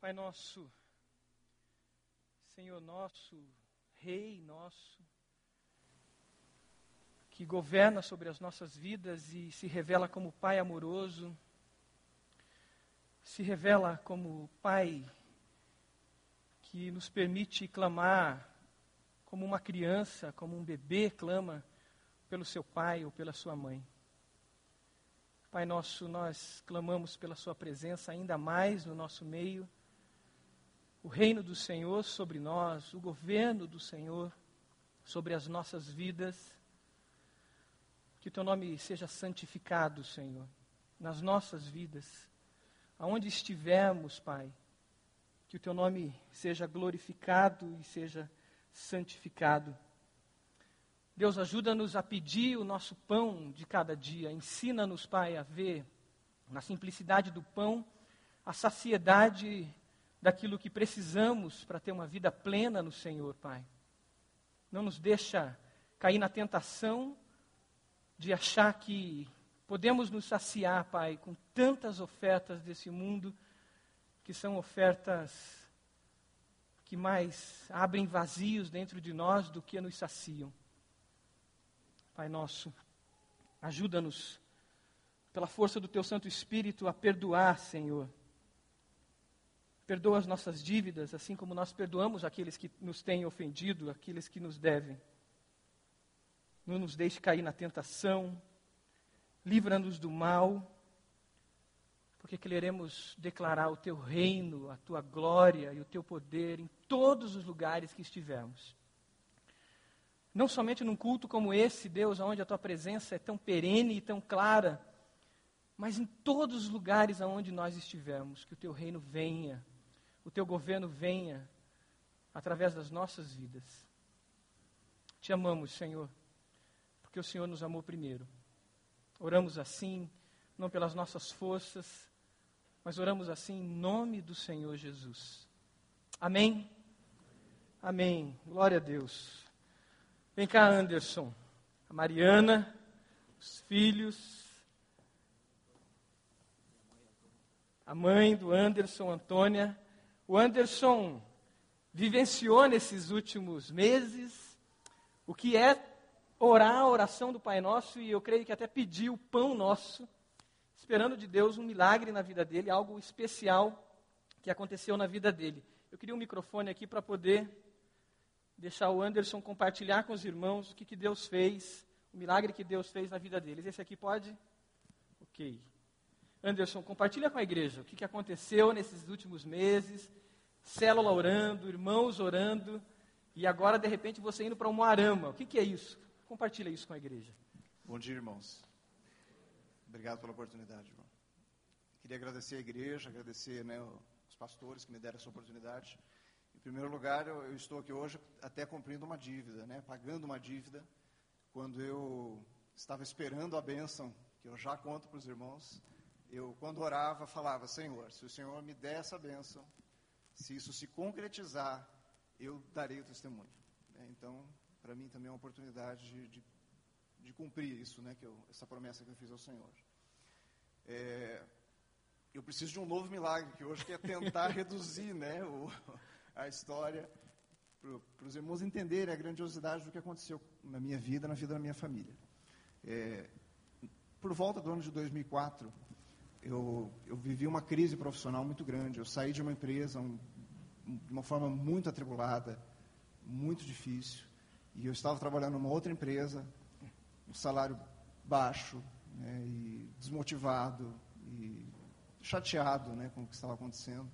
Pai nosso, Senhor nosso, Rei nosso, que governa sobre as nossas vidas e se revela como Pai amoroso, se revela como Pai que nos permite clamar como uma criança, como um bebê clama pelo seu pai ou pela sua mãe. Pai nosso, nós clamamos pela Sua presença ainda mais no nosso meio, o reino do Senhor sobre nós, o governo do Senhor sobre as nossas vidas. Que o Teu nome seja santificado, Senhor, nas nossas vidas, aonde estivermos, Pai. Que o Teu nome seja glorificado e seja santificado. Deus, ajuda-nos a pedir o nosso pão de cada dia. Ensina-nos, Pai, a ver na simplicidade do pão a saciedade daquilo que precisamos para ter uma vida plena no Senhor, Pai. Não nos deixa cair na tentação de achar que podemos nos saciar, Pai, com tantas ofertas desse mundo que são ofertas que mais abrem vazios dentro de nós do que nos saciam. Pai nosso, ajuda-nos, pela força do Teu Santo Espírito, a perdoar, Senhor. Perdoa as nossas dívidas, assim como nós perdoamos aqueles que nos têm ofendido, aqueles que nos devem. Não nos deixe cair na tentação, livra-nos do mal, porque queremos declarar o Teu reino, a Tua glória e o Teu poder em todos os lugares que estivermos. Não somente num culto como esse, Deus, onde a tua presença é tão perene e tão clara, mas em todos os lugares aonde nós estivermos, que o teu reino venha, o teu governo venha através das nossas vidas. Te amamos, Senhor, porque o Senhor nos amou primeiro. Oramos assim, não pelas nossas forças, mas oramos assim em nome do Senhor Jesus. Amém? Amém. Glória a Deus. Vem cá, Anderson. A Mariana, os filhos, a mãe do Anderson, Antônia. O Anderson vivenciou nesses últimos meses o que é orar a oração do Pai Nosso e eu creio que até pediu o pão nosso, esperando de Deus um milagre na vida dele, algo especial que aconteceu na vida dele. Eu queria um microfone aqui para poder deixar o Anderson compartilhar com os irmãos o que, que Deus fez, o milagre que Deus fez na vida deles. Esse aqui pode? Ok. Anderson, compartilha com a igreja o que, que aconteceu nesses últimos meses, célula orando, irmãos orando, e agora, de repente, você indo para Moarama. O que, que é isso? Compartilha isso com a igreja. Bom dia, irmãos. Obrigado pela oportunidade, irmão. Queria agradecer a igreja, agradecer né, os pastores que me deram essa oportunidade. Em primeiro lugar, eu, eu, estou aqui hoje até cumprindo uma dívida, né, pagando uma dívida, quando eu estava esperando a bênção, que eu já conto para os irmãos, eu, quando orava, falava, Senhor, se o Senhor me der essa bênção, se isso se concretizar, eu darei o testemunho. É, então, para mim também é uma oportunidade de, de, de cumprir isso, né, que eu, essa promessa que eu fiz ao Senhor. É, eu preciso de um novo milagre, que hoje que é tentar reduzir né, o, a história para os irmãos entenderem a grandiosidade do que aconteceu na minha vida, na vida da minha família. É, por volta do ano de 2004, eu, eu vivi uma crise profissional muito grande. Eu saí de uma empresa um, de uma forma muito atribulada, muito difícil, e eu estava trabalhando numa outra empresa, um salário baixo, né, e desmotivado, e chateado né, com o que estava acontecendo.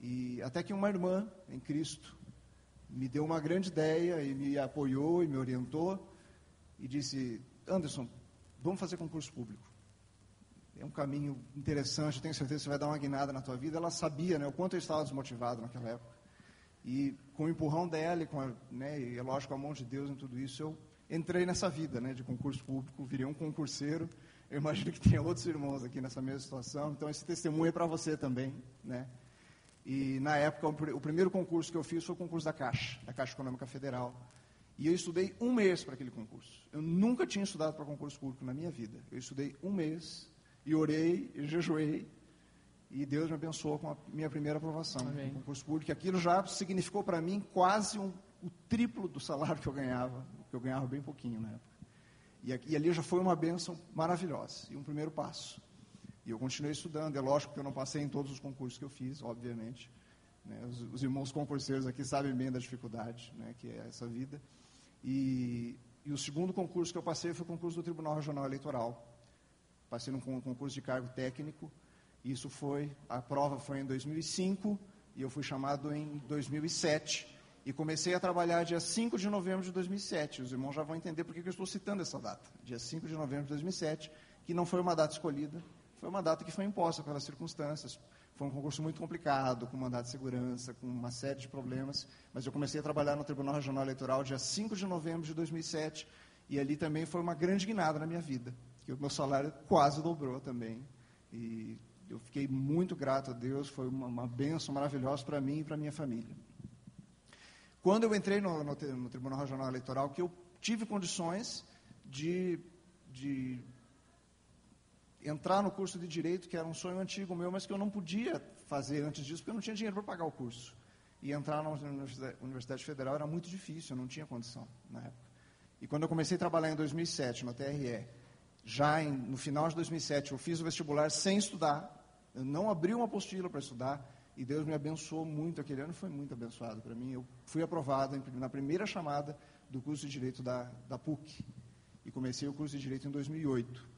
E até que uma irmã em Cristo me deu uma grande ideia e me apoiou e me orientou e disse: Anderson, vamos fazer concurso público. É um caminho interessante, tenho certeza que você vai dar uma guinada na tua vida. Ela sabia né, o quanto eu estava desmotivado naquela época. E com o empurrão dela, e, com a, né, e é lógico, a mão de Deus em tudo isso, eu entrei nessa vida né, de concurso público, virei um concurseiro. Eu imagino que tenha outros irmãos aqui nessa mesma situação, então esse testemunho é para você também. Né? E na época, o primeiro concurso que eu fiz foi o concurso da Caixa, da Caixa Econômica Federal. E eu estudei um mês para aquele concurso. Eu nunca tinha estudado para concurso público na minha vida. Eu estudei um mês e orei, e jejuei, e Deus me abençoou com a minha primeira aprovação Amém. no concurso público. Aquilo já significou para mim quase um, o triplo do salário que eu ganhava, que eu ganhava bem pouquinho na época. E, e ali já foi uma bênção maravilhosa e um primeiro passo. E eu continuei estudando. É lógico que eu não passei em todos os concursos que eu fiz, obviamente. né? Os, os irmãos concurseiros aqui sabem bem da dificuldade né, que é essa vida. E, e o segundo concurso que eu passei foi o concurso do Tribunal Regional Eleitoral. Passei num con- concurso de cargo técnico. Isso foi, a prova foi em 2005 e eu fui chamado em 2007. E comecei a trabalhar dia 5 de novembro de 2007. Os irmãos já vão entender por que eu estou citando essa data. Dia 5 de novembro de 2007, que não foi uma data escolhida, foi uma data que foi imposta pelas circunstâncias. Foi um concurso muito complicado, com mandato de segurança, com uma série de problemas. Mas eu comecei a trabalhar no Tribunal Regional Eleitoral dia 5 de novembro de 2007. E ali também foi uma grande guinada na minha vida. Que o meu salário quase dobrou também. E eu fiquei muito grato a Deus. Foi uma, uma bênção maravilhosa para mim e para minha família. Quando eu entrei no, no, no Tribunal Regional Eleitoral, que eu tive condições de, de entrar no curso de Direito, que era um sonho antigo meu, mas que eu não podia fazer antes disso, porque eu não tinha dinheiro para pagar o curso. E entrar na Universidade, Federal era muito difícil, eu não tinha condição na época. E quando eu comecei a trabalhar em 2007, no TRE, já em- no final de 2007, eu fiz o vestibular sem estudar, eu não abri uma apostila para estudar, e Deus me abençoou muito. Aquele ano foi muito abençoado para mim. Eu fui aprovado na primeira chamada do curso de Direito da, da PUC. E comecei o curso de Direito em 2008.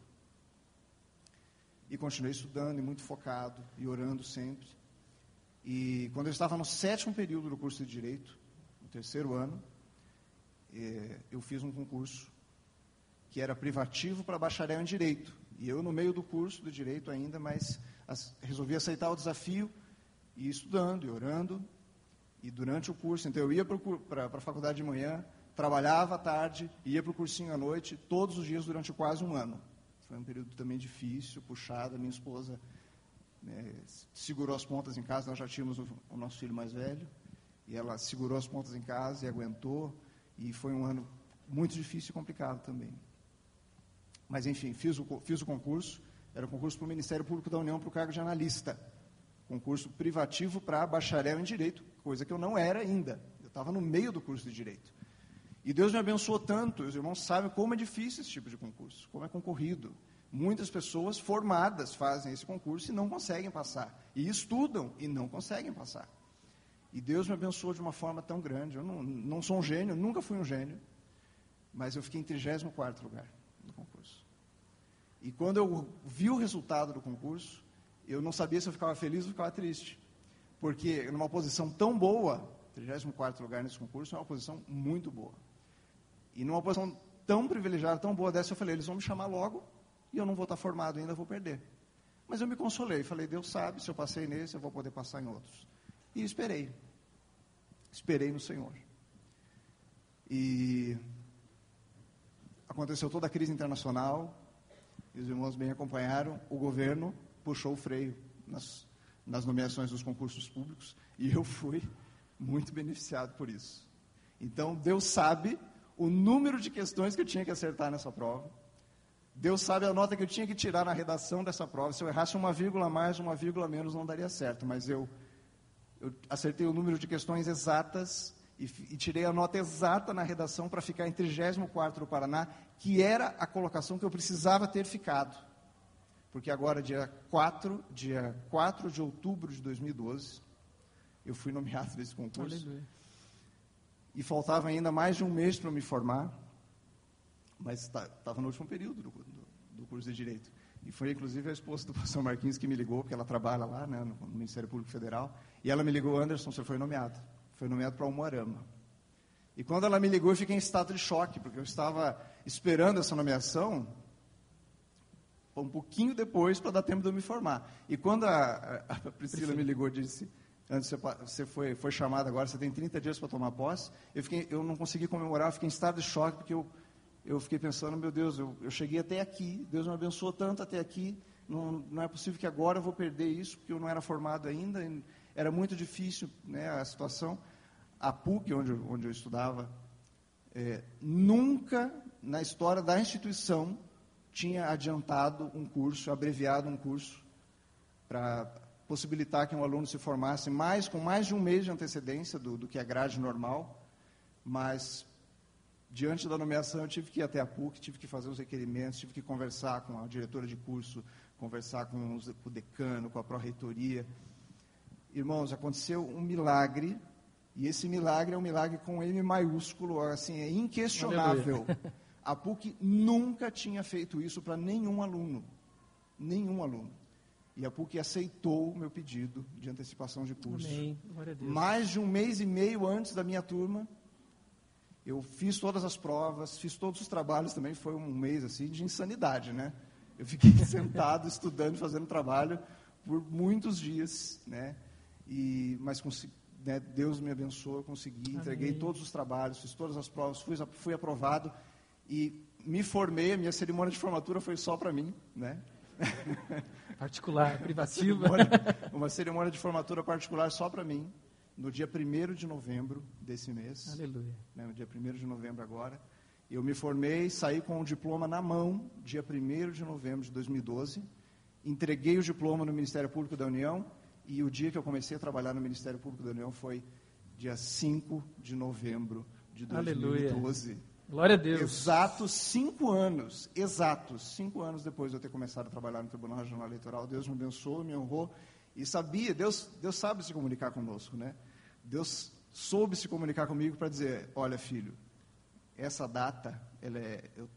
E continuei estudando e muito focado e orando sempre. E quando eu estava no sétimo período do curso de Direito, no terceiro ano, eh, eu fiz um concurso que era privativo para bacharel em Direito. E eu, no meio do curso do Direito ainda, mas as- resolvi aceitar o desafio e ir estudando e orando. E durante o curso, então eu ia para a faculdade de manhã, trabalhava à tarde, ia para o cursinho à noite, todos os dias durante quase um ano. Foi um período também difícil, puxado. A minha esposa né, segurou as pontas em casa, nós já tínhamos o, o nosso filho mais velho, e ela segurou as pontas em casa e aguentou. E foi um ano muito difícil e complicado também. Mas, enfim, fiz o, fiz o concurso. Era um concurso para o Ministério Público da União para o cargo de analista. Concurso privativo para bacharel em Direito, coisa que eu não era ainda. Eu estava no meio do curso de Direito. E Deus me abençoou tanto, os irmãos sabem como é difícil esse tipo de concurso, como é concorrido. Muitas pessoas formadas fazem esse concurso e não conseguem passar. E estudam e não conseguem passar. E Deus me abençoou de uma forma tão grande. Eu não, não sou um gênio, nunca fui um gênio, mas eu fiquei em 34 lugar no concurso. E quando eu vi o resultado do concurso, eu não sabia se eu ficava feliz ou ficava triste. Porque numa posição tão boa, 34 lugar nesse concurso é uma posição muito boa. E numa posição tão privilegiada, tão boa dessa, eu falei, eles vão me chamar logo e eu não vou estar formado ainda, vou perder. Mas eu me consolei, falei, Deus sabe, se eu passei nesse, eu vou poder passar em outros. E esperei. Esperei no Senhor. E aconteceu toda a crise internacional, e os irmãos bem acompanharam, o governo puxou o freio nas, nas nomeações dos concursos públicos, e eu fui muito beneficiado por isso. Então, Deus sabe o número de questões que eu tinha que acertar nessa prova. Deus sabe a nota que eu tinha que tirar na redação dessa prova. Se eu errasse uma vírgula mais, uma vírgula menos, não daria certo. Mas eu, eu acertei o número de questões exatas e, e tirei a nota exata na redação para ficar em 34º do Paraná, que era a colocação que eu precisava ter ficado. Porque agora, dia 4, dia 4 de outubro de 2012, eu fui nomeado nesse concurso. Aleluia. E faltava ainda mais de um mês para me formar, mas estava no último período do, do- do curso de Direito. E foi, inclusive, a esposa do pastor Marquinhos que me ligou, porque ela trabalha lá né, no, no Ministério Público Federal. E ela me ligou, Anderson, você foi nomeado. Foi nomeado para Umuarama. E quando ela me ligou, eu fiquei em estado de choque, porque eu estava esperando essa nomeação um pouquinho depois para dar tempo de eu me formar. E quando a, a- Priscila me ligou e disse, antes você, foi, foi chamado agora, você tem 30 dias para tomar posse, eu, fiquei, eu não consegui comemorar, eu fiquei em estado de choque, porque eu, eu fiquei pensando, meu Deus, eu, eu cheguei até aqui, Deus me abençoou tanto até aqui, não, não é possível que agora eu vou perder isso, porque eu não era formado ainda, era muito difícil né, a situação. A PUC, onde, onde eu estudava, é, nunca na história da instituição tinha adiantado um curso, abreviado um curso para possibilitar que um aluno se formasse mais com mais de um mês de antecedência do, do que a grade normal, mas diante da nomeação eu tive que ir até a PUC, tive que fazer os requerimentos, tive que conversar com a diretora de curso, conversar com, os, com o decano, com a pró-reitoria. Irmãos, aconteceu um milagre, e esse milagre é um milagre com M maiúsculo, assim, é inquestionável. A PUC nunca tinha feito isso para nenhum aluno. Nenhum aluno. E a PUC aceitou o meu pedido de antecipação de curso. Mais de um mês e meio antes da minha turma, eu fiz todas as provas, fiz todos os trabalhos também. Foi um mês assim de insanidade, né? Eu fiquei sentado estudando, fazendo trabalho por muitos dias, né? E mas né, Deus me abençoou, consegui, Amém. entreguei todos os trabalhos, fiz todas as provas, fui, fui aprovado e me formei. A minha cerimônia de formatura foi só para mim, né? Particular, privativa. Uma cerimônia, uma cerimônia de formatura particular só para mim, no dia 1 de novembro desse mês. Aleluia. Né, no dia 1 de novembro agora. Eu me formei, saí com o diploma na mão, dia 1 de novembro de 2012. Entreguei o diploma no Ministério Público da União e o dia que eu comecei a trabalhar no Ministério Público da União foi dia 5 de novembro de 2012. Aleluia. Glória a Deus. Exatos cinco anos, exatos cinco anos depois de eu ter começado a trabalhar no Tribunal Regional Eleitoral, Deus me abençoou, me honrou e sabia, Deus, Deus sabe se comunicar conosco, né? Deus soube se comunicar comigo para dizer, olha filho, essa data, é, eu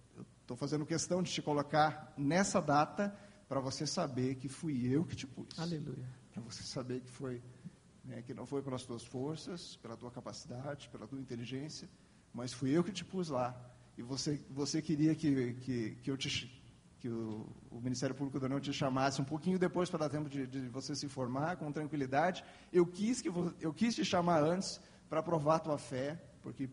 estou fazendo questão de te colocar nessa data para você saber que fui eu que te pus. Aleluia. Para você saber que foi, né, que não foi pelas tuas forças, pela tua capacidade, pela tua inteligência, mas fui eu que te pus lá. E você, você queria que, que, que, eu te, que o, o Ministério Público da União te chamasse um pouquinho depois para dar tempo de, de, você se formar com tranquilidade. Eu quis, que, eu quis te chamar antes para provar a tua fé, porque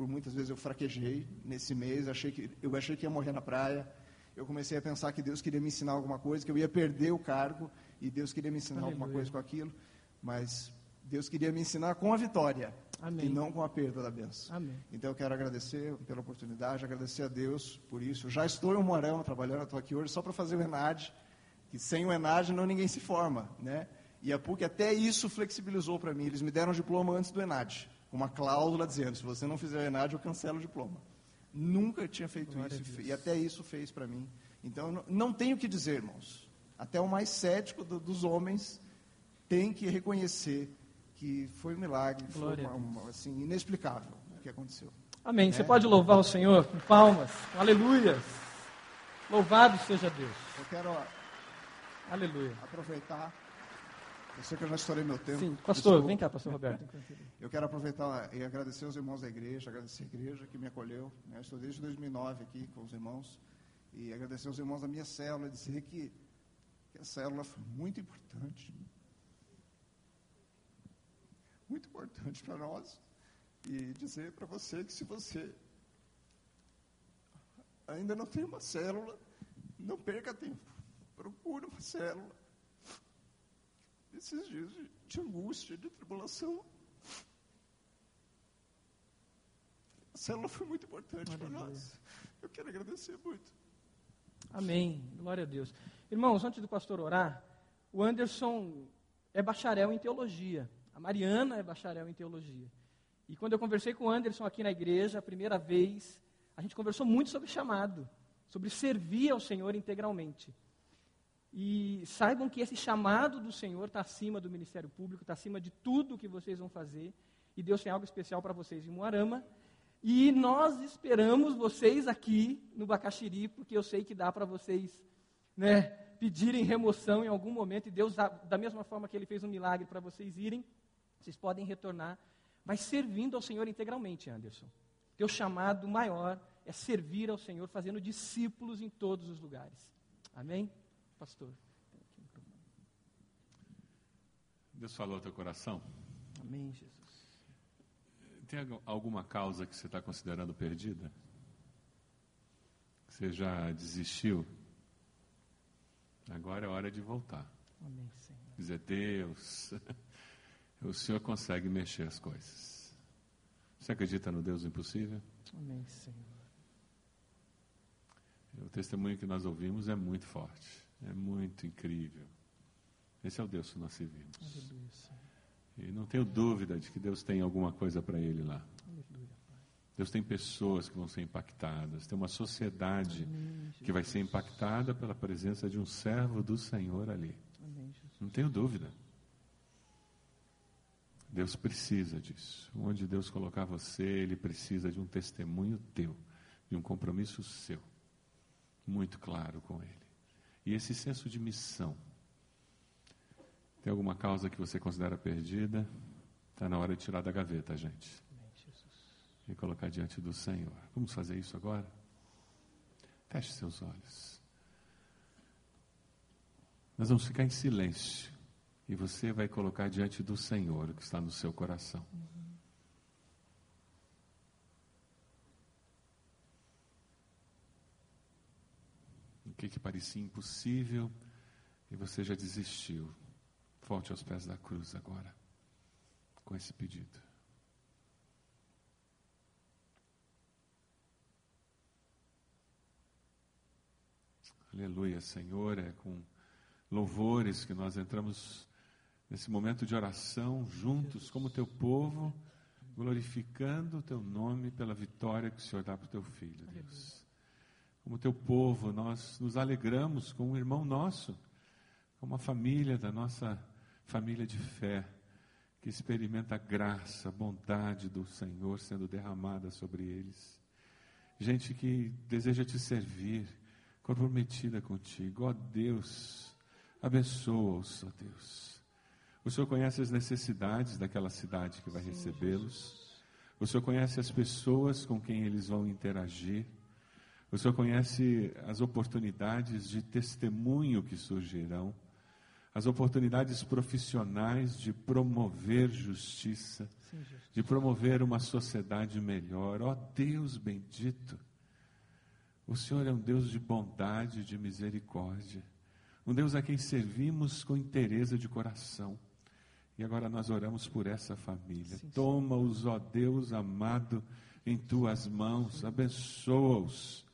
por muitas vezes eu fraquejei nesse mês, achei que, eu achei que ia morrer na praia. Eu comecei a pensar que Deus queria me ensinar alguma coisa, que eu ia perder o cargo, e Deus queria me ensinar Aleluia. alguma coisa com aquilo. Mas Deus queria me ensinar com a vitória. Amém. E não com a perda da benção. Amém. Então eu quero agradecer pela oportunidade, agradecer a Deus por isso. já estou em Morão trabalhando, estou aqui hoje só para fazer o ENAD, que sem o ENAD não ninguém se forma, né? E a PUC até isso flexibilizou para mim. Eles me deram o diploma antes do ENAD, uma cláusula dizendo, se você não fizer o ENAD, eu cancelo o diploma. Nunca tinha feito Glória isso, e até isso fez para mim. Então, não, não tenho o que dizer, irmãos. Até o mais cético do, dos homens tem que reconhecer que foi um milagre, Glória foi uma, uma, assim, inexplicável o que aconteceu. Amém. É? Você pode louvar o Senhor com palmas, com aleluias. Louvado seja Deus. Eu quero Aleluia. aproveitar. Eu sei que eu já estourei meu tempo. Sim, pastor, Desculpa. vem cá, pastor Roberto. Eu quero aproveitar e agradecer aos irmãos da igreja, agradecer a igreja que me acolheu. Né? Estou desde 2009 aqui com os irmãos. E agradecer aos irmãos da minha célula, e dizer que, que a célula foi muito importante muito importante para nós e dizer para você que se você ainda não tem uma célula, não perca tempo. Procure uma célula. Esses dias de, de angústia, de tribulação. A célula foi muito importante para nós. Eu quero agradecer muito. Amém. Glória a Deus. Irmãos, antes do pastor orar, o Anderson é bacharel em teologia. A Mariana é bacharel em teologia. E quando eu conversei com o Anderson aqui na igreja, a primeira vez, a gente conversou muito sobre chamado, sobre servir ao Senhor integralmente. E saibam que esse chamado do Senhor está acima do ministério público, está acima de tudo que vocês vão fazer. E Deus tem algo especial para vocês em Moarama. E nós esperamos vocês aqui no Bacaxiri, porque eu sei que dá para vocês né, pedirem remoção em algum momento. E Deus, da mesma forma que Ele fez um milagre para vocês irem, vocês podem retornar, mas servindo ao Senhor integralmente, Anderson. Teu chamado maior é servir ao Senhor, fazendo discípulos em todos os lugares. Amém? Pastor. Deus falou ao teu coração? Amém, Jesus. Tem alguma causa que você está considerando perdida? Você já desistiu? Agora é hora de voltar. Amém, Senhor. Dizer, Deus, o Senhor consegue mexer as coisas. Você acredita no Deus impossível? Amém, Senhor. O testemunho que nós ouvimos é muito forte, é muito incrível. Esse é o Deus que nós servimos. Aleluia. E não tenho dúvida de que Deus tem alguma coisa para ele lá. Aleluia. Deus tem pessoas que vão ser impactadas, tem uma sociedade Amém, que vai ser impactada pela presença de um servo do Senhor ali. Amém. Não tenho dúvida. Deus precisa disso. Onde Deus colocar você, Ele precisa de um testemunho teu, de um compromisso seu, muito claro com Ele. E esse senso de missão. Tem alguma causa que você considera perdida? Está na hora de tirar da gaveta, gente e colocar diante do Senhor. Vamos fazer isso agora? Feche seus olhos. Nós vamos ficar em silêncio e você vai colocar diante do Senhor o que está no seu coração. O que, que parecia impossível e você já desistiu. Volte aos pés da cruz agora, com esse pedido. Aleluia, Senhor. É com louvores que nós entramos nesse momento de oração juntos, como teu povo, glorificando o teu nome pela vitória que o Senhor dá para o teu filho, Deus. Como teu povo, nós nos alegramos com um irmão nosso, com uma família da nossa família de fé, que experimenta a graça, a bondade do Senhor sendo derramada sobre eles. Gente que deseja te servir, comprometida contigo. Ó Deus, abençoa-os, ó Deus. O Senhor conhece as necessidades daquela cidade que vai recebê-los. O Senhor conhece as pessoas com quem eles vão interagir. O Senhor conhece as oportunidades de testemunho que surgirão, as oportunidades profissionais de promover justiça, Sim, de promover uma sociedade melhor. Ó Deus bendito, o Senhor é um Deus de bondade, de misericórdia, um Deus a quem servimos com interesse de coração. E agora nós oramos por essa família. Toma-os, ó Deus amado, em tuas mãos, abençoa-os.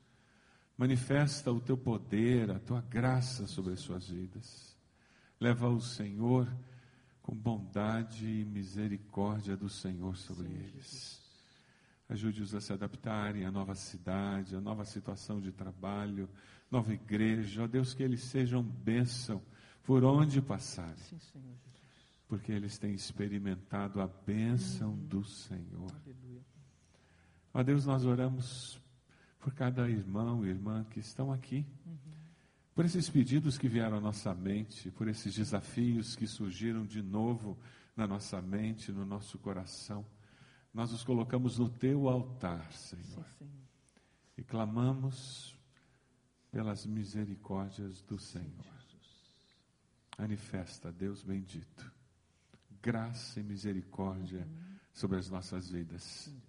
Manifesta o teu poder, a tua graça sobre as suas vidas. Leva o Senhor com bondade e misericórdia do Senhor sobre eles. Ajude-os a se adaptarem à nova cidade, à nova situação de trabalho, nova igreja. Ó Deus, que eles sejam bênção por onde passarem, Sim, Senhor Jesus. porque eles têm experimentado a bênção do Senhor. Aleluia. Ó Deus, nós oramos por cada irmão e irmã que estão aqui, por esses pedidos que vieram à nossa mente, por esses desafios que surgiram de novo na nossa mente, no nosso coração. Nós os colocamos no teu altar, Sim, Senhor, Senhor. e clamamos pelas misericórdias do Senhor. Manifesta, Deus bendito, graça e misericórdia sobre as nossas vidas. Sim.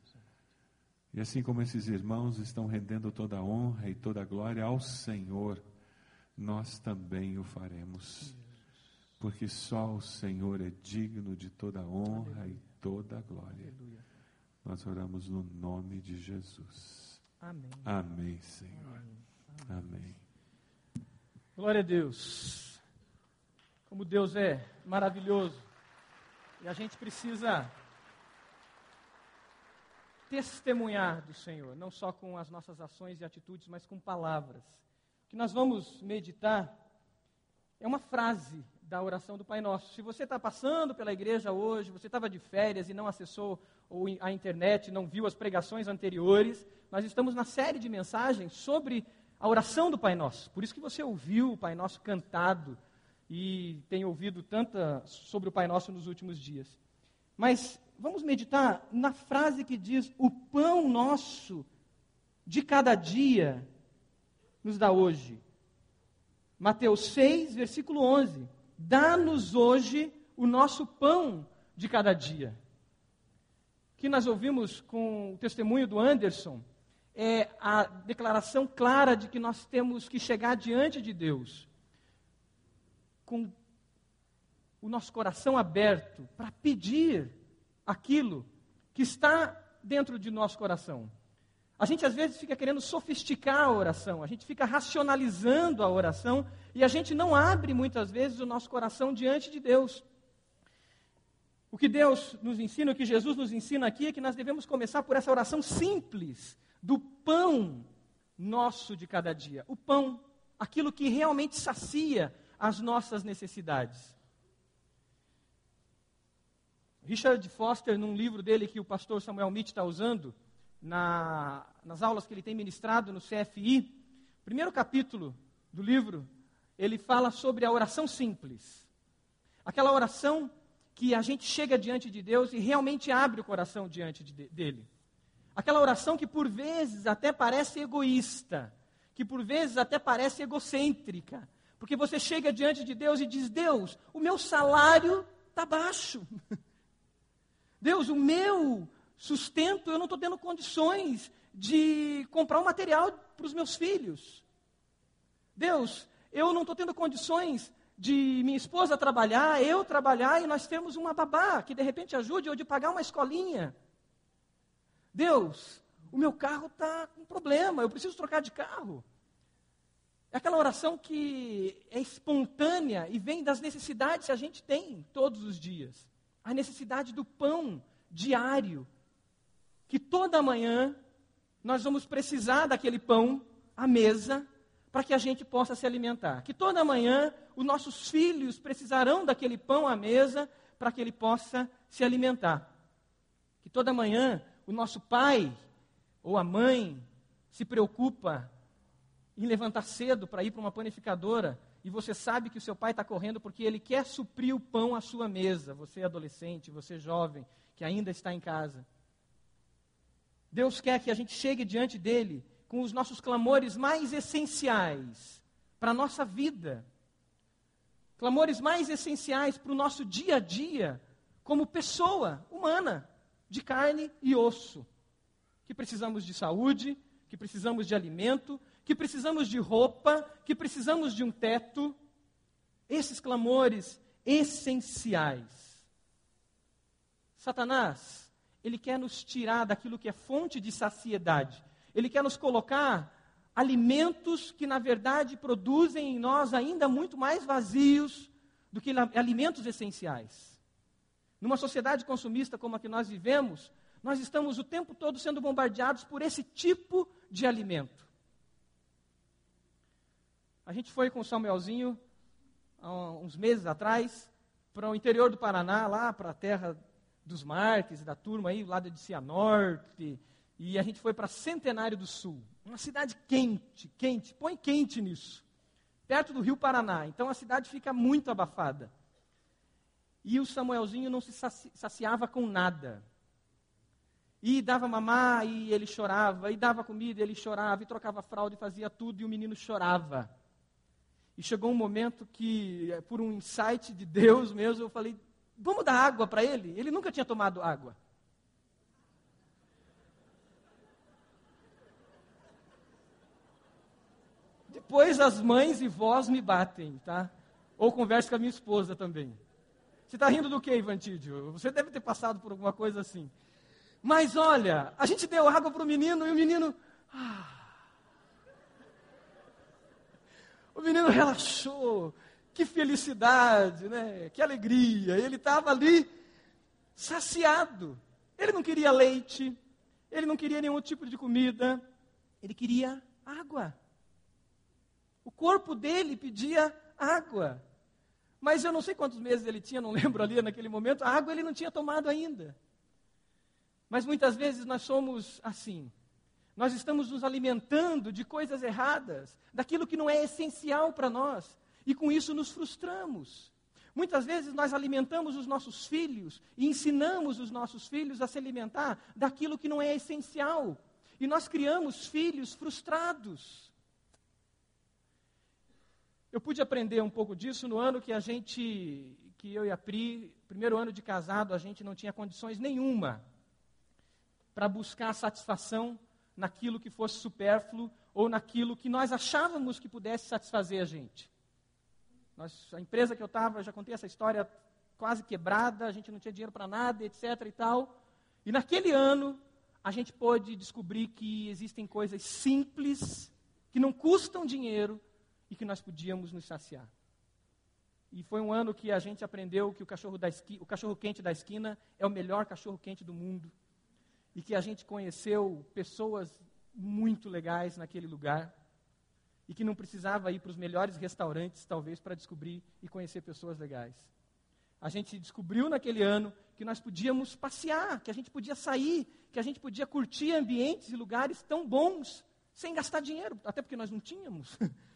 E assim como esses irmãos estão rendendo toda a honra e toda a glória ao Senhor, nós também o faremos. Porque só o Senhor é digno de toda a honra e toda a glória. Aleluia. Nós oramos no nome de Jesus. Amém. Amém, Senhor. Amém. Glória a Deus. Como Deus é maravilhoso. E a gente precisa testemunhar do Senhor, não só com as nossas ações e atitudes, mas com palavras. O que nós vamos meditar é uma frase da oração do Pai Nosso. Se você está passando pela igreja hoje, você estava de férias e não acessou a internet, não viu as pregações anteriores, nós estamos na série de mensagens sobre a oração do Pai Nosso. Por isso que você ouviu o Pai Nosso cantado e tem ouvido tanta sobre o Pai Nosso nos últimos dias. Mas vamos meditar na frase que diz: O pão nosso de cada dia nos dá hoje. Mateus 6, versículo 11. Dá-nos hoje o nosso pão de cada dia. Que nós ouvimos com o testemunho do Anderson é a declaração clara de que nós temos que chegar diante de Deus com o nosso coração aberto para pedir aquilo que está dentro de nosso coração. A gente às vezes fica querendo sofisticar a oração, a gente fica racionalizando a oração e a gente não abre muitas vezes o nosso coração diante de Deus. O que Deus nos ensina, o que Jesus nos ensina aqui é que nós devemos começar por essa oração simples do pão nosso de cada dia. O pão, aquilo que realmente sacia as nossas necessidades. Richard Foster, num livro dele que o pastor Samuel Mitch está usando, na, nas aulas que ele tem ministrado no CFI, primeiro capítulo do livro, ele fala sobre a oração simples. Aquela oração que a gente chega diante de Deus e realmente abre o coração diante de, dele. Aquela oração que por vezes até parece egoísta, que por vezes até parece egocêntrica, porque você chega diante de Deus e diz: Deus, o meu salário está baixo. Deus, o meu sustento, eu não estou tendo condições de comprar um material para os meus filhos. Deus, eu não estou tendo condições de minha esposa trabalhar, eu trabalhar e nós temos uma babá que de repente ajude ou de pagar uma escolinha. Deus, o meu carro está com problema, eu preciso trocar de carro. É aquela oração que é espontânea e vem das necessidades que a gente tem todos os dias. A necessidade do pão diário. Que toda manhã nós vamos precisar daquele pão à mesa para que a gente possa se alimentar. Que toda manhã os nossos filhos precisarão daquele pão à mesa para que ele possa se alimentar. Que toda manhã o nosso pai ou a mãe se preocupa em levantar cedo para ir para uma panificadora e você sabe que o seu pai está correndo porque ele quer suprir o pão à sua mesa. Você é adolescente, você é jovem, que ainda está em casa. Deus quer que a gente chegue diante dele com os nossos clamores mais essenciais para a nossa vida. Clamores mais essenciais para o nosso dia a dia, como pessoa humana, de carne e osso. Que precisamos de saúde, que precisamos de alimento, que precisamos de roupa, que precisamos de um teto. Esses clamores essenciais. Satanás, ele quer nos tirar daquilo que é fonte de saciedade ele quer nos colocar alimentos que, na verdade, produzem em nós ainda muito mais vazios do que alimentos essenciais. Numa sociedade consumista como a que nós vivemos, nós estamos o tempo todo sendo bombardeados por esse tipo de alimento. A gente foi com o Samuelzinho, há uns meses atrás, para o interior do Paraná, lá para a terra dos Marques, da turma aí, lado de Cianorte, e a gente foi para Centenário do Sul, uma cidade quente, quente, põe quente nisso, perto do Rio Paraná. Então a cidade fica muito abafada. E o Samuelzinho não se saciava com nada. E dava mamar e ele chorava, e dava comida e ele chorava, e trocava fralda e fazia tudo, e o menino chorava. E chegou um momento que, eh, por um insight de Deus mesmo, eu falei: vamos dar água para ele? Ele nunca tinha tomado água. Depois as mães e vós me batem, tá? Ou converse com a minha esposa também. Você está rindo do que, Ivantídio? Você deve ter passado por alguma coisa assim. Mas olha, a gente deu água para o menino e o menino. Ah, o menino relaxou. Que felicidade, né? Que alegria. Ele estava ali saciado. Ele não queria leite, ele não queria nenhum tipo de comida, ele queria água. O corpo dele pedia água. Mas eu não sei quantos meses ele tinha, não lembro ali naquele momento, a água ele não tinha tomado ainda. Mas muitas vezes nós somos assim. Nós estamos nos alimentando de coisas erradas, daquilo que não é essencial para nós, e com isso nos frustramos. Muitas vezes nós alimentamos os nossos filhos e ensinamos os nossos filhos a se alimentar daquilo que não é essencial. E nós criamos filhos frustrados. Eu pude aprender um pouco disso no ano que a gente, que eu e a Pri, primeiro ano de casado, a gente não tinha condições nenhuma para buscar satisfação naquilo que fosse supérfluo ou naquilo que nós achávamos que pudesse satisfazer a gente. Nós, a empresa que eu estava, já contei essa história quase quebrada, a gente não tinha dinheiro para nada, etc. e tal. E naquele ano, a gente pôde descobrir que existem coisas simples, que não custam dinheiro e que nós podíamos nos saciar. E foi um ano que a gente aprendeu que o cachorro, esqui, o cachorro quente da esquina é o melhor cachorro quente do mundo. E que a gente conheceu pessoas muito legais naquele lugar. E que não precisava ir para os melhores restaurantes, talvez, para descobrir e conhecer pessoas legais. A gente descobriu naquele ano que nós podíamos passear, que a gente podia sair, que a gente podia curtir ambientes e lugares tão bons, sem gastar dinheiro, até porque nós não tínhamos.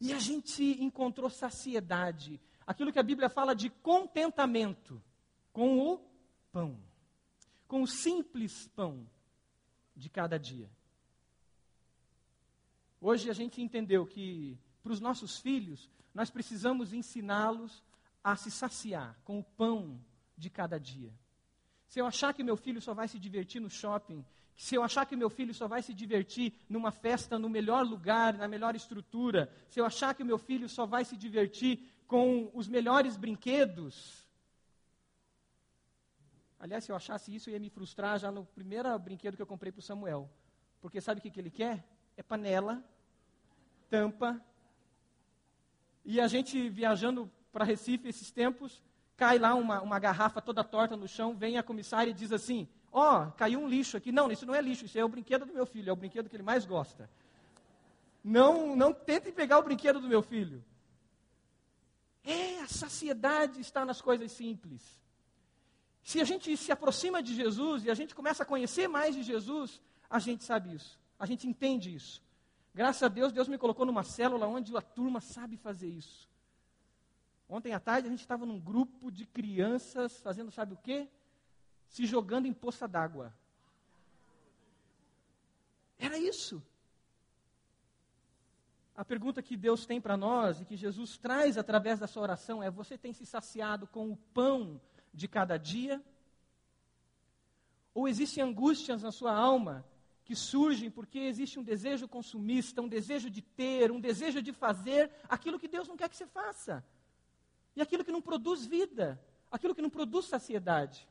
E a gente encontrou saciedade, aquilo que a Bíblia fala de contentamento com o pão, com o simples pão de cada dia. Hoje a gente entendeu que para os nossos filhos, nós precisamos ensiná-los a se saciar com o pão de cada dia. Se eu achar que meu filho só vai se divertir no shopping, se eu achar que meu filho só vai se divertir numa festa no melhor lugar, na melhor estrutura, se eu achar que meu filho só vai se divertir com os melhores brinquedos. Aliás, se eu achasse isso, eu ia me frustrar já no primeiro brinquedo que eu comprei para o Samuel. Porque sabe o que, que ele quer? É panela, tampa. E a gente viajando para Recife esses tempos, cai lá uma, uma garrafa toda torta no chão, vem a comissária e diz assim: Ó, oh, caiu um lixo aqui. Não, isso não é lixo, isso é o brinquedo do meu filho, é o brinquedo que ele mais gosta. Não, não tentem pegar o brinquedo do meu filho. É, a saciedade está nas coisas simples. Se a gente se aproxima de Jesus e a gente começa a conhecer mais de Jesus, a gente sabe isso, a gente entende isso. Graças a Deus, Deus me colocou numa célula onde a turma sabe fazer isso. Ontem à tarde a gente estava num grupo de crianças fazendo sabe o quê? se jogando em poça d'água. Era isso. A pergunta que Deus tem para nós e que Jesus traz através da sua oração é: você tem se saciado com o pão de cada dia? Ou existem angústias na sua alma que surgem porque existe um desejo consumista, um desejo de ter, um desejo de fazer aquilo que Deus não quer que você faça? E aquilo que não produz vida, aquilo que não produz saciedade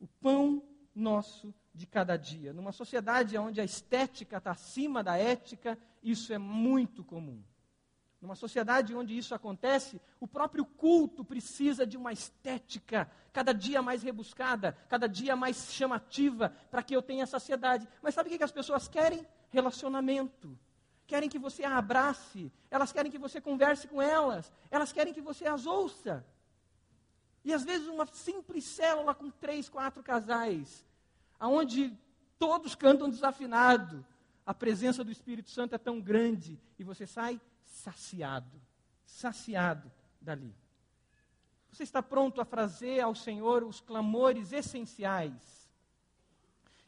o pão nosso de cada dia. Numa sociedade onde a estética está acima da ética, isso é muito comum. Numa sociedade onde isso acontece, o próprio culto precisa de uma estética cada dia mais rebuscada, cada dia mais chamativa, para que eu tenha saciedade. Mas sabe o que as pessoas querem? Relacionamento. Querem que você a abrace, elas querem que você converse com elas, elas querem que você as ouça. E às vezes uma simples célula com três, quatro casais, aonde todos cantam desafinado, a presença do Espírito Santo é tão grande e você sai saciado, saciado dali. Você está pronto a fazer ao Senhor os clamores essenciais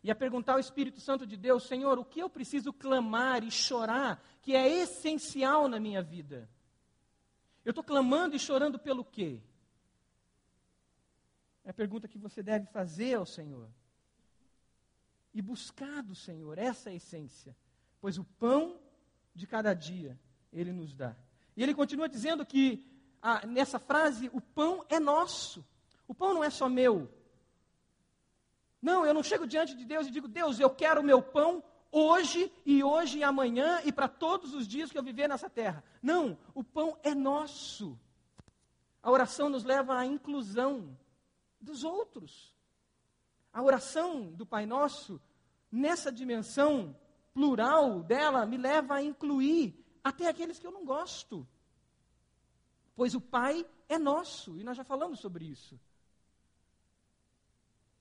e a perguntar ao Espírito Santo de Deus: Senhor, o que eu preciso clamar e chorar que é essencial na minha vida? Eu estou clamando e chorando pelo quê? É a pergunta que você deve fazer ao Senhor. E buscar do Senhor essa é essência. Pois o pão de cada dia Ele nos dá. E ele continua dizendo que, ah, nessa frase, o pão é nosso. O pão não é só meu. Não, eu não chego diante de Deus e digo, Deus, eu quero o meu pão hoje e hoje e amanhã e para todos os dias que eu viver nessa terra. Não, o pão é nosso. A oração nos leva à inclusão dos outros. A oração do Pai Nosso, nessa dimensão plural dela, me leva a incluir até aqueles que eu não gosto. Pois o Pai é nosso, e nós já falamos sobre isso.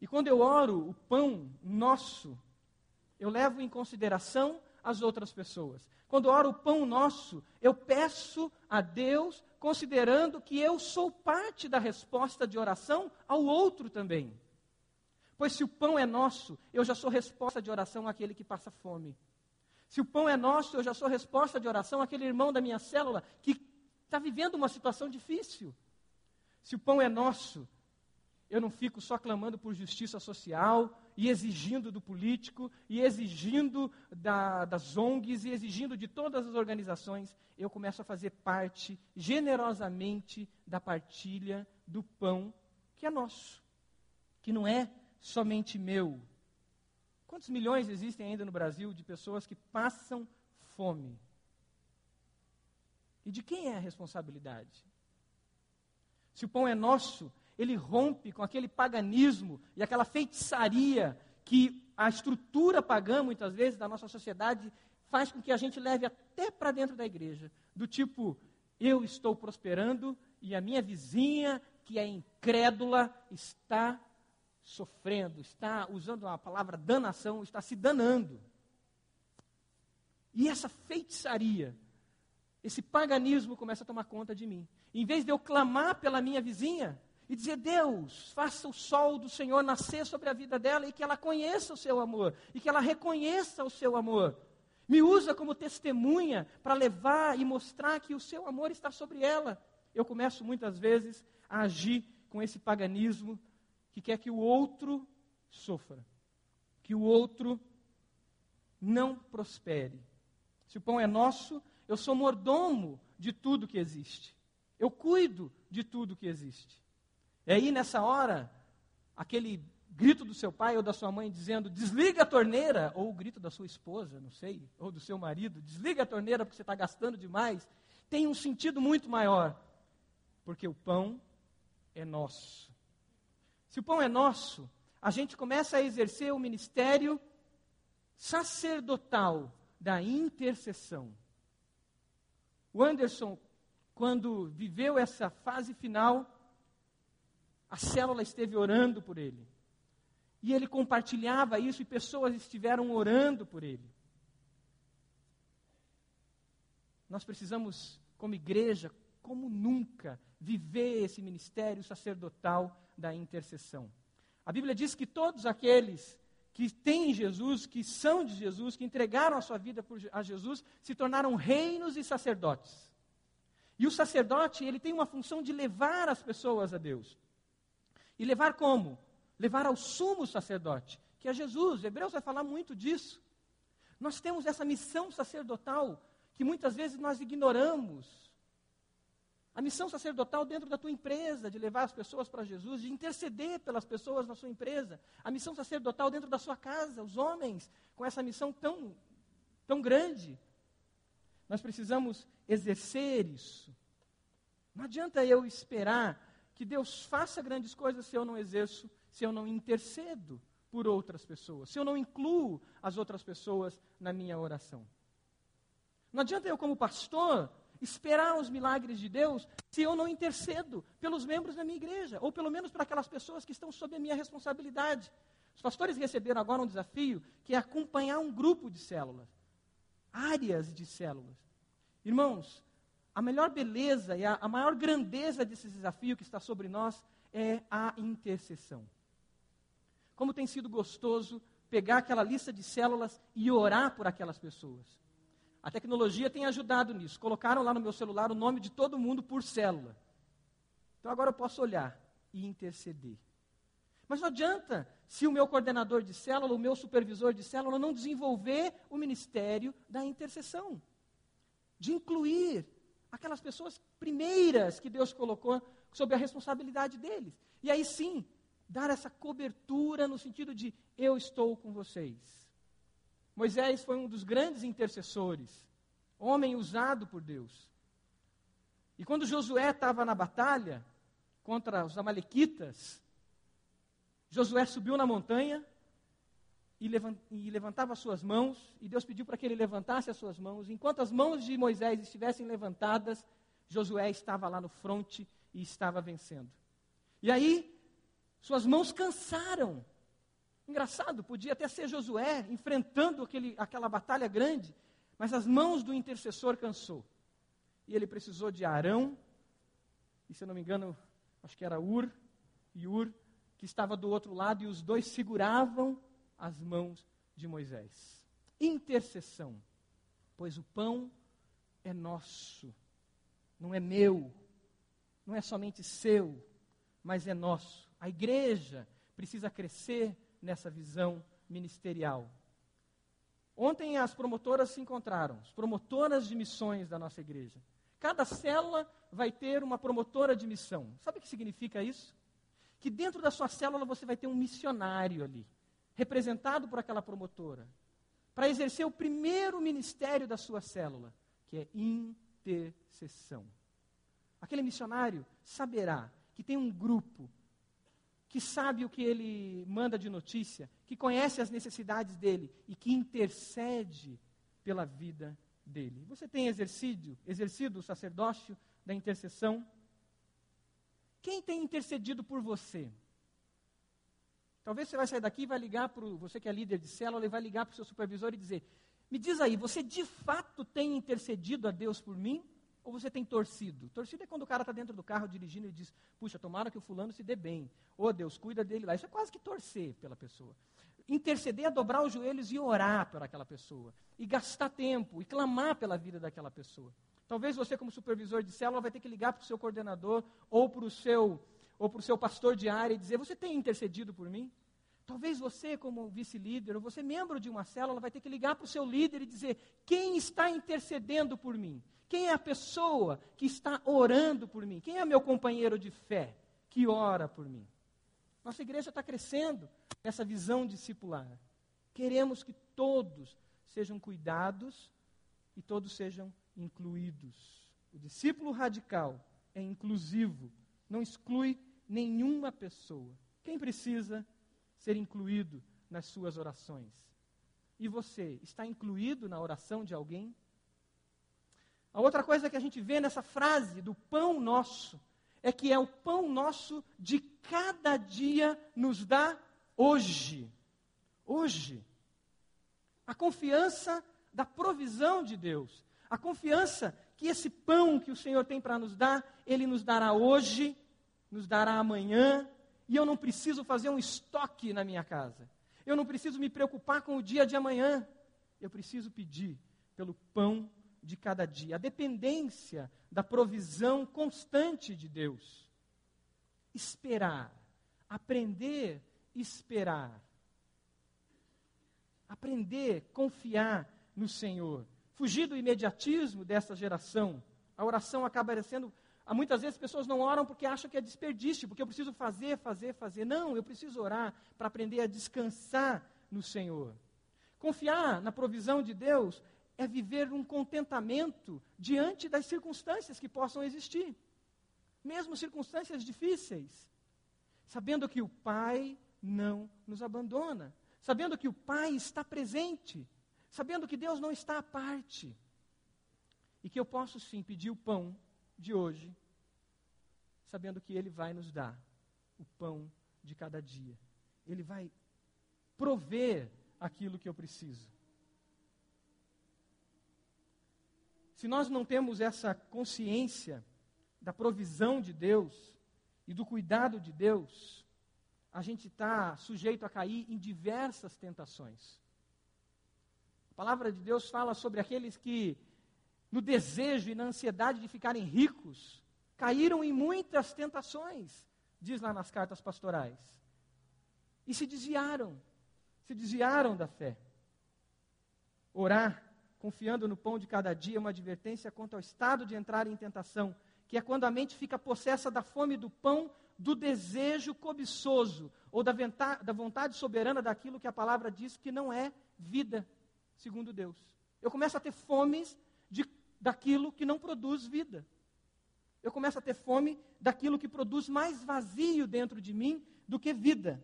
E quando eu oro o pão nosso, eu levo em consideração as outras pessoas. Quando oro o pão nosso, eu peço a Deus considerando que eu sou parte da resposta de oração ao outro também. Pois se o pão é nosso, eu já sou resposta de oração àquele que passa fome. Se o pão é nosso, eu já sou resposta de oração àquele irmão da minha célula que está vivendo uma situação difícil. Se o pão é nosso, eu não fico só clamando por justiça social e exigindo do político, e exigindo da, das ONGs, e exigindo de todas as organizações. Eu começo a fazer parte, generosamente, da partilha do pão que é nosso, que não é somente meu. Quantos milhões existem ainda no Brasil de pessoas que passam fome? E de quem é a responsabilidade? Se o pão é nosso, ele rompe com aquele paganismo e aquela feitiçaria que a estrutura pagã, muitas vezes, da nossa sociedade faz com que a gente leve até para dentro da igreja. Do tipo, eu estou prosperando e a minha vizinha, que é incrédula, está sofrendo, está usando a palavra danação, está se danando. E essa feitiçaria, esse paganismo começa a tomar conta de mim. Em vez de eu clamar pela minha vizinha e dizer, Deus, faça o sol do Senhor nascer sobre a vida dela e que ela conheça o seu amor, e que ela reconheça o seu amor. Me usa como testemunha para levar e mostrar que o seu amor está sobre ela. Eu começo muitas vezes a agir com esse paganismo que quer que o outro sofra, que o outro não prospere. Se o pão é nosso, eu sou mordomo de tudo que existe. Eu cuido de tudo que existe. E aí, nessa hora, aquele grito do seu pai ou da sua mãe dizendo: desliga a torneira, ou o grito da sua esposa, não sei, ou do seu marido: desliga a torneira porque você está gastando demais, tem um sentido muito maior, porque o pão é nosso. Se o pão é nosso, a gente começa a exercer o ministério sacerdotal da intercessão. O Anderson, quando viveu essa fase final, a célula esteve orando por ele. E ele compartilhava isso e pessoas estiveram orando por ele. Nós precisamos, como igreja, como nunca, viver esse ministério sacerdotal da intercessão. A Bíblia diz que todos aqueles que têm Jesus, que são de Jesus, que entregaram a sua vida a Jesus, se tornaram reinos e sacerdotes. E o sacerdote, ele tem uma função de levar as pessoas a Deus. E levar como? Levar ao sumo sacerdote, que é Jesus. Hebreus vai falar muito disso. Nós temos essa missão sacerdotal que muitas vezes nós ignoramos. A missão sacerdotal dentro da tua empresa, de levar as pessoas para Jesus, de interceder pelas pessoas na sua empresa. A missão sacerdotal dentro da sua casa, os homens com essa missão tão, tão grande. Nós precisamos exercer isso. Não adianta eu esperar que Deus faça grandes coisas se eu não exerço, se eu não intercedo por outras pessoas, se eu não incluo as outras pessoas na minha oração. Não adianta eu, como pastor, esperar os milagres de Deus se eu não intercedo pelos membros da minha igreja, ou pelo menos para aquelas pessoas que estão sob a minha responsabilidade. Os pastores receberam agora um desafio que é acompanhar um grupo de células, áreas de células. Irmãos, a melhor beleza e a, a maior grandeza desse desafio que está sobre nós é a intercessão. Como tem sido gostoso pegar aquela lista de células e orar por aquelas pessoas. A tecnologia tem ajudado nisso. Colocaram lá no meu celular o nome de todo mundo por célula. Então agora eu posso olhar e interceder. Mas não adianta se o meu coordenador de célula, o meu supervisor de célula não desenvolver o ministério da intercessão. De incluir aquelas pessoas primeiras que Deus colocou sob a responsabilidade deles. E aí sim, dar essa cobertura no sentido de eu estou com vocês. Moisés foi um dos grandes intercessores, homem usado por Deus. E quando Josué estava na batalha contra os Amalequitas, Josué subiu na montanha e, levantava as suas mãos, e Deus pediu para que ele levantasse as suas mãos. Enquanto as mãos de Moisés estivessem levantadas, Josué estava lá no fronte e estava vencendo. E aí, suas mãos cansaram, Engraçado, podia até ser Josué enfrentando aquele, aquela batalha grande, mas as mãos do intercessor cansou. E ele precisou de Arão, e se eu não me engano, acho que era Ur, e Ur, que estava do outro lado, e os dois seguravam as mãos de Moisés. Intercessão, pois o pão é nosso, não é meu, não é somente seu, mas é nosso. A igreja precisa crescer nessa visão ministerial. Ontem as promotoras se encontraram, as promotoras de missões da nossa igreja. Cada célula vai ter uma promotora de missão. Sabe o que significa isso? que dentro da sua célula você vai ter um missionário ali, representado por aquela promotora, para exercer o primeiro ministério da sua célula, que é intercessão. Aquele missionário saberá que tem um grupo que sabe o que ele manda de notícia, que conhece as necessidades dele e que intercede pela vida dele. Você tem exercido, exercido o sacerdócio da intercessão? Quem tem intercedido por você? Talvez você vai sair daqui e vai ligar para você que é líder de célula, vai ligar para o seu supervisor e dizer: Me diz aí, você de fato tem intercedido a Deus por mim? Ou você tem torcido? Torcido é quando o cara está dentro do carro dirigindo e diz: Puxa, tomara que o fulano se dê bem. Ô oh, Deus, cuida dele lá. Isso é quase que torcer pela pessoa. Interceder é dobrar os joelhos e orar por aquela pessoa. E gastar tempo e clamar pela vida daquela pessoa. Talvez você, como supervisor de célula, vai ter que ligar para o seu coordenador ou para o seu, ou para o seu pastor de área e dizer: Você tem intercedido por mim? Talvez você, como vice-líder, ou você, membro de uma célula, vai ter que ligar para o seu líder e dizer: Quem está intercedendo por mim? Quem é a pessoa que está orando por mim? Quem é meu companheiro de fé que ora por mim? Nossa igreja está crescendo nessa visão discipular. Queremos que todos sejam cuidados e todos sejam incluídos. O discípulo radical é inclusivo, não exclui nenhuma pessoa. Quem precisa ser incluído nas suas orações? E você está incluído na oração de alguém? A outra coisa que a gente vê nessa frase do pão nosso é que é o pão nosso de cada dia nos dá hoje. Hoje. A confiança da provisão de Deus. A confiança que esse pão que o Senhor tem para nos dar, Ele nos dará hoje, nos dará amanhã, e eu não preciso fazer um estoque na minha casa. Eu não preciso me preocupar com o dia de amanhã. Eu preciso pedir pelo pão de cada dia. A dependência da provisão constante de Deus. Esperar. Aprender esperar. Aprender confiar no Senhor fugir do imediatismo dessa geração. A oração acaba sendo. Muitas vezes as pessoas não oram porque acham que é desperdício, porque eu preciso fazer, fazer, fazer. Não, eu preciso orar para aprender a descansar no Senhor. Confiar na provisão de Deus é viver um contentamento diante das circunstâncias que possam existir, mesmo circunstâncias difíceis, sabendo que o Pai não nos abandona, sabendo que o Pai está presente sabendo que Deus não está à parte e que eu posso sim pedir o pão de hoje, sabendo que Ele vai nos dar o pão de cada dia. Ele vai prover aquilo que eu preciso. Se nós não temos essa consciência da provisão de Deus e do cuidado de Deus, a gente está sujeito a cair em diversas tentações palavra de Deus fala sobre aqueles que, no desejo e na ansiedade de ficarem ricos, caíram em muitas tentações, diz lá nas cartas pastorais, e se desviaram, se desviaram da fé. Orar, confiando no pão de cada dia, uma advertência quanto ao estado de entrar em tentação, que é quando a mente fica possessa da fome do pão, do desejo cobiçoso, ou da, da vontade soberana daquilo que a palavra diz que não é vida segundo Deus. Eu começo a ter fomes de, daquilo que não produz vida. Eu começo a ter fome daquilo que produz mais vazio dentro de mim do que vida.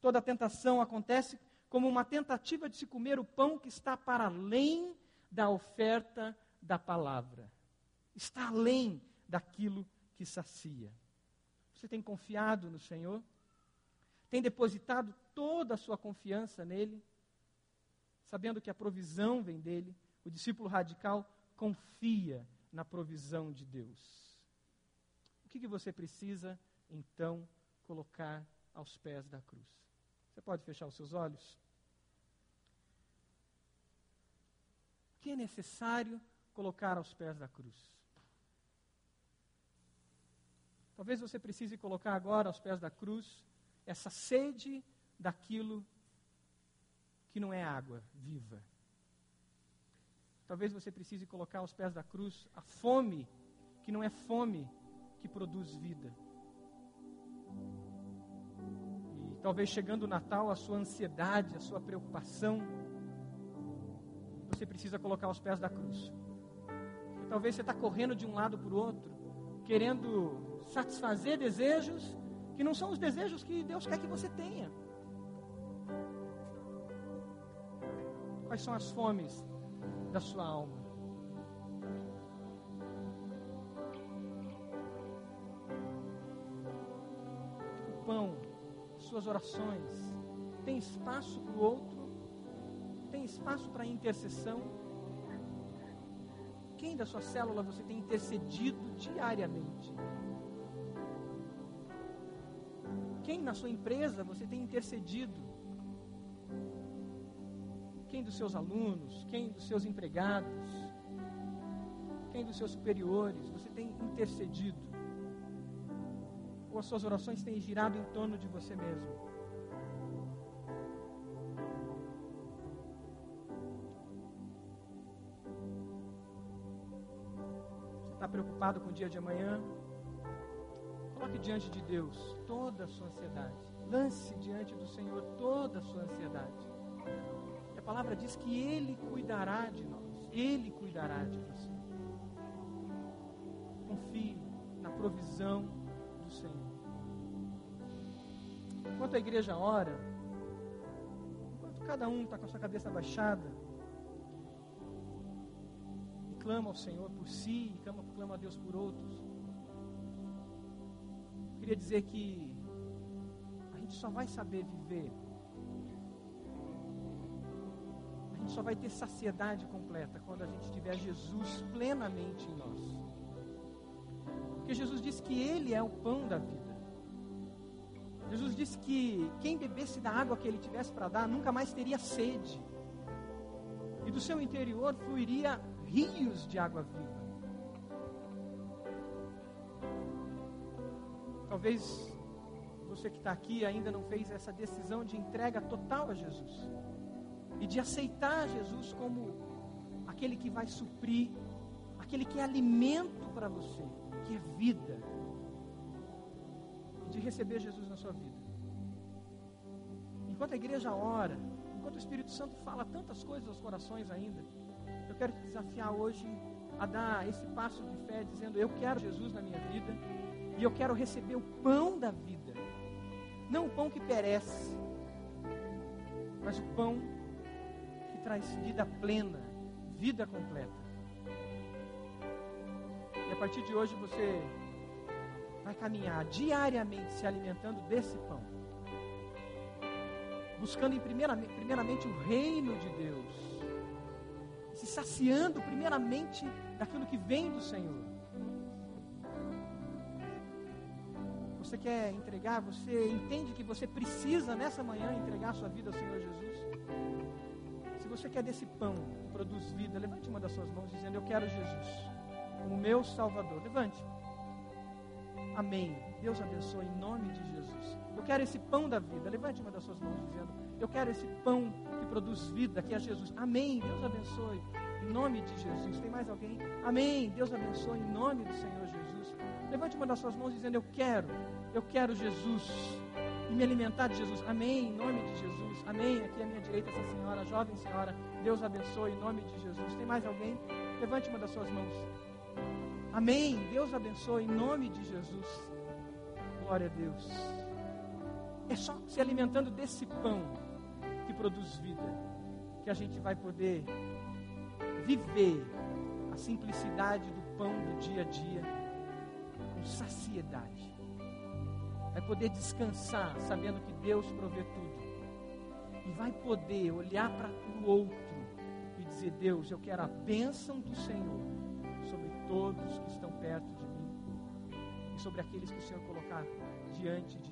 Toda tentação acontece como uma tentativa de se comer o pão que está para além da oferta da palavra. Está além daquilo que sacia. Você tem confiado no Senhor? Tem depositado toda a sua confiança nele? sabendo que a provisão vem dele, o discípulo radical confia na provisão de Deus. O que, que você precisa, então, colocar aos pés da cruz? Você pode fechar os seus olhos? Que é necessário colocar aos pés da cruz? Talvez você precise colocar agora aos pés da cruz essa sede daquilo que não é água viva. Talvez você precise colocar aos pés da cruz a fome, que não é fome que produz vida. Talvez chegando o Natal, a sua ansiedade, a sua preocupação, você precisa colocar os pés da cruz. Talvez você está correndo de um lado para o outro, querendo satisfazer desejos que não são os desejos que Deus quer que você tenha. Quais são as fomes da sua alma? O pão, suas orações, tem espaço para o outro? Tem espaço para intercessão? Quem da sua célula você tem intercedido diariamente? Quem na sua empresa você tem intercedido? Quem dos seus alunos? Quem dos seus empregados? Quem dos seus superiores você tem intercedido? Ou as suas orações têm girado em torno de você mesmo? Preocupado com o dia de amanhã? Coloque diante de Deus toda a sua ansiedade. Lance diante do Senhor toda a sua ansiedade. E a palavra diz que Ele cuidará de nós. Ele cuidará de você. Confie na provisão do Senhor. Enquanto a igreja ora, enquanto cada um está com a sua cabeça baixada, clama ao Senhor por si, e clama, clama a Deus por outros, queria dizer que a gente só vai saber viver, a gente só vai ter saciedade completa quando a gente tiver Jesus plenamente em nós. Porque Jesus disse que Ele é o pão da vida. Jesus disse que quem bebesse da água que Ele tivesse para dar nunca mais teria sede. E do seu interior fluiria rios de água viva. Talvez você que está aqui ainda não fez essa decisão de entrega total a Jesus e de aceitar Jesus como aquele que vai suprir, aquele que é alimento para você, que é vida, e de receber Jesus na sua vida. Enquanto a igreja ora, enquanto o Espírito Santo fala tantas coisas aos corações ainda, quero te desafiar hoje a dar esse passo de fé, dizendo: Eu quero Jesus na minha vida e eu quero receber o pão da vida. Não o pão que perece, mas o pão que traz vida plena, vida completa. E a partir de hoje você vai caminhar diariamente se alimentando desse pão. Buscando primeiramente, primeiramente o reino de Deus. Saciando primeiramente daquilo que vem do Senhor. você quer entregar, você entende que você precisa nessa manhã entregar a sua vida ao Senhor Jesus? Se você quer desse pão que produz vida, levante uma das suas mãos dizendo: Eu quero Jesus como meu Salvador. Levante. Amém. Deus abençoe em nome de Jesus. Eu quero esse pão da vida. Levante uma das suas mãos dizendo: Eu quero esse pão que produz vida, que é Jesus. Amém. Deus abençoe em nome de Jesus. Tem mais alguém? Amém. Deus abençoe em nome do Senhor Jesus. Levante uma das suas mãos dizendo: Eu quero eu quero Jesus e me alimentar de Jesus. Amém, em nome de Jesus. Amém. Aqui à minha direita, essa senhora, jovem senhora. Deus abençoe em nome de Jesus. Tem mais alguém? Levante uma das suas mãos. Amém. Deus abençoe em nome de Jesus. Glória a Deus. É só se alimentando desse pão que produz vida que a gente vai poder viver a simplicidade do pão do dia a dia com saciedade vai poder descansar sabendo que Deus provê tudo. E vai poder olhar para o outro e dizer: Deus, eu quero a bênção do Senhor sobre todos que estão perto de mim e sobre aqueles que o Senhor colocar diante de